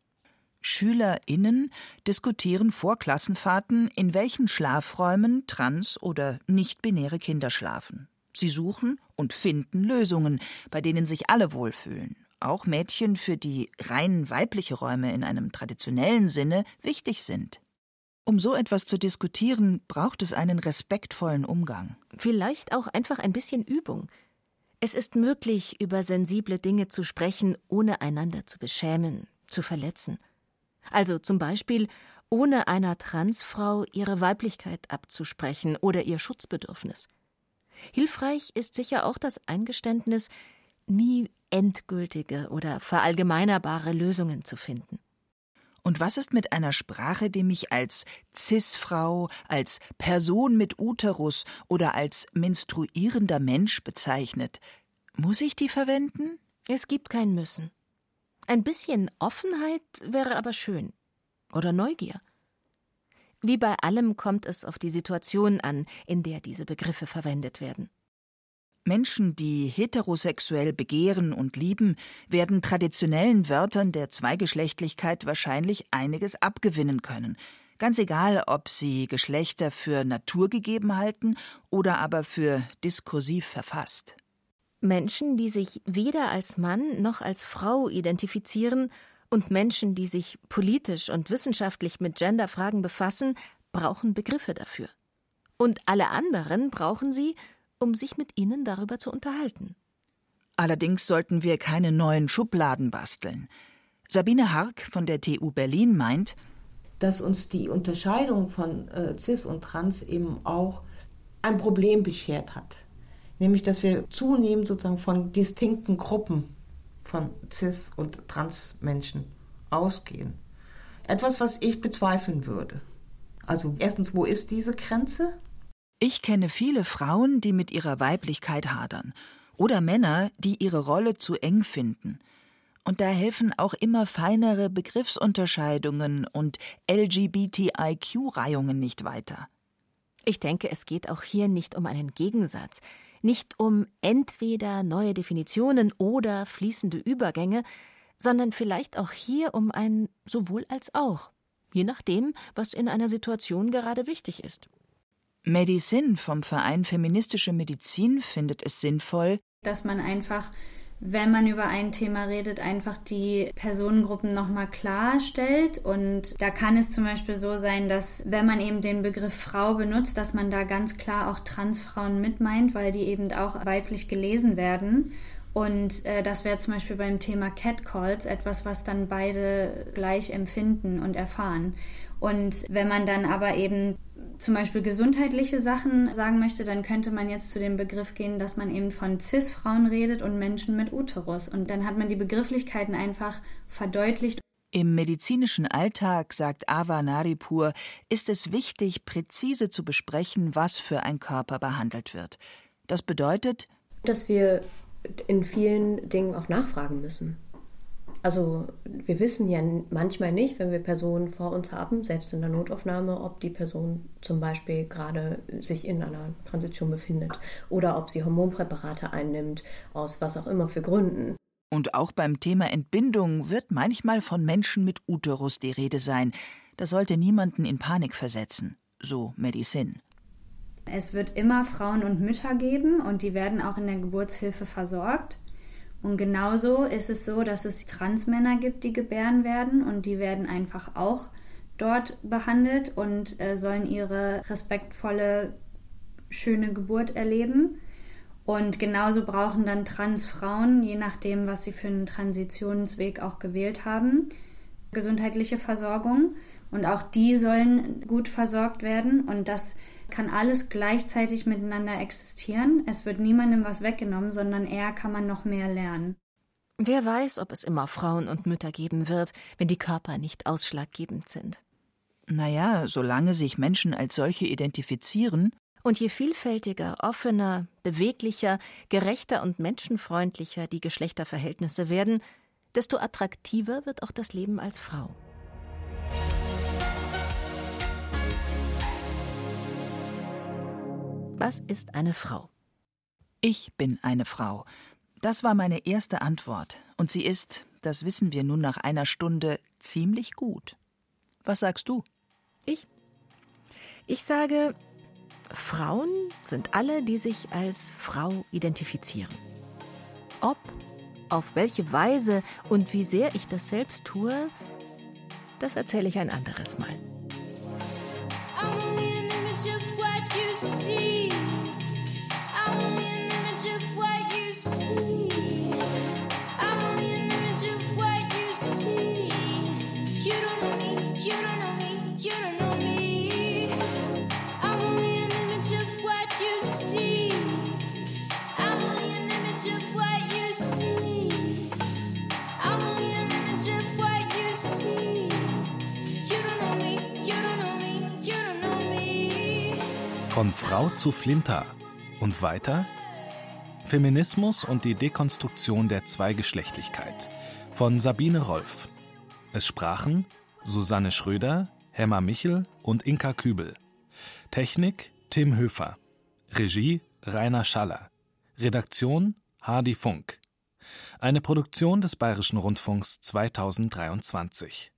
SchülerInnen diskutieren vor Klassenfahrten, in welchen Schlafräumen trans- oder nicht-binäre Kinder schlafen. Sie suchen und finden Lösungen, bei denen sich alle wohlfühlen. Auch Mädchen, für die rein weibliche Räume in einem traditionellen Sinne wichtig sind. Um so etwas zu diskutieren, braucht es einen respektvollen Umgang. Vielleicht auch einfach ein bisschen Übung. Es ist möglich, über sensible Dinge zu sprechen, ohne einander zu beschämen, zu verletzen. Also zum Beispiel ohne einer Transfrau ihre Weiblichkeit abzusprechen oder ihr Schutzbedürfnis. Hilfreich ist sicher auch das Eingeständnis, nie endgültige oder verallgemeinerbare Lösungen zu finden. Und was ist mit einer Sprache, die mich als Cis-Frau, als Person mit Uterus oder als menstruierender Mensch bezeichnet? Muss ich die verwenden? Es gibt kein Müssen. Ein bisschen Offenheit wäre aber schön. Oder Neugier. Wie bei allem kommt es auf die Situation an, in der diese Begriffe verwendet werden. Menschen, die heterosexuell begehren und lieben, werden traditionellen Wörtern der Zweigeschlechtlichkeit wahrscheinlich einiges abgewinnen können. Ganz egal, ob sie Geschlechter für naturgegeben halten oder aber für diskursiv verfasst. Menschen, die sich weder als Mann noch als Frau identifizieren, und Menschen, die sich politisch und wissenschaftlich mit Genderfragen befassen, brauchen Begriffe dafür. Und alle anderen brauchen sie, um sich mit ihnen darüber zu unterhalten. Allerdings sollten wir keine neuen Schubladen basteln. Sabine Hark von der TU Berlin meint, dass uns die Unterscheidung von äh, Cis und Trans eben auch ein Problem beschert hat. Nämlich, dass wir zunehmend sozusagen von distinkten Gruppen von Cis- und Trans-Menschen ausgehen. Etwas, was ich bezweifeln würde. Also erstens, wo ist diese Grenze? Ich kenne viele Frauen, die mit ihrer Weiblichkeit hadern. Oder Männer, die ihre Rolle zu eng finden. Und da helfen auch immer feinere Begriffsunterscheidungen und LGBTIQ-Reihungen nicht weiter. Ich denke, es geht auch hier nicht um einen Gegensatz, nicht um entweder neue Definitionen oder fließende Übergänge, sondern vielleicht auch hier um ein sowohl als auch, je nachdem, was in einer Situation gerade wichtig ist. Medicin vom Verein Feministische Medizin findet es sinnvoll, dass man einfach wenn man über ein Thema redet, einfach die Personengruppen nochmal klarstellt. Und da kann es zum Beispiel so sein, dass wenn man eben den Begriff Frau benutzt, dass man da ganz klar auch Transfrauen mit meint, weil die eben auch weiblich gelesen werden. Und äh, das wäre zum Beispiel beim Thema Catcalls etwas, was dann beide gleich empfinden und erfahren. Und wenn man dann aber eben zum Beispiel gesundheitliche Sachen sagen möchte, dann könnte man jetzt zu dem Begriff gehen, dass man eben von CIS-Frauen redet und Menschen mit Uterus. Und dann hat man die Begrifflichkeiten einfach verdeutlicht. Im medizinischen Alltag, sagt Ava Naripur, ist es wichtig, präzise zu besprechen, was für ein Körper behandelt wird. Das bedeutet, dass wir in vielen Dingen auch nachfragen müssen. Also wir wissen ja manchmal nicht, wenn wir Personen vor uns haben, selbst in der Notaufnahme, ob die Person zum Beispiel gerade sich in einer Transition befindet oder ob sie Hormonpräparate einnimmt, aus was auch immer für Gründen. Und auch beim Thema Entbindung wird manchmal von Menschen mit Uterus die Rede sein. Das sollte niemanden in Panik versetzen, so Medicine. Es wird immer Frauen und Mütter geben und die werden auch in der Geburtshilfe versorgt. Und genauso ist es so, dass es Transmänner gibt, die gebären werden und die werden einfach auch dort behandelt und äh, sollen ihre respektvolle, schöne Geburt erleben. Und genauso brauchen dann Transfrauen, je nachdem, was sie für einen Transitionsweg auch gewählt haben, gesundheitliche Versorgung. Und auch die sollen gut versorgt werden. Und das kann alles gleichzeitig miteinander existieren. Es wird niemandem was weggenommen, sondern eher kann man noch mehr lernen. Wer weiß, ob es immer Frauen und Mütter geben wird, wenn die Körper nicht ausschlaggebend sind. Naja, solange sich Menschen als solche identifizieren. Und je vielfältiger, offener, beweglicher, gerechter und menschenfreundlicher die Geschlechterverhältnisse werden, desto attraktiver wird auch das Leben als Frau. Was ist eine Frau? Ich bin eine Frau. Das war meine erste Antwort. Und sie ist, das wissen wir nun nach einer Stunde, ziemlich gut. Was sagst du? Ich. Ich sage, Frauen sind alle, die sich als Frau identifizieren. Ob, auf welche Weise und wie sehr ich das selbst tue, das erzähle ich ein anderes Mal. I'm only an image of see. I want me an image of what you see. Von Frau zu Flinter und weiter Feminismus und die Dekonstruktion der Zweigeschlechtlichkeit von Sabine Rolf. Es sprachen Susanne Schröder, Hemmer Michel und Inka Kübel. Technik Tim Höfer. Regie Rainer Schaller. Redaktion Hardy Funk. Eine Produktion des Bayerischen Rundfunks 2023.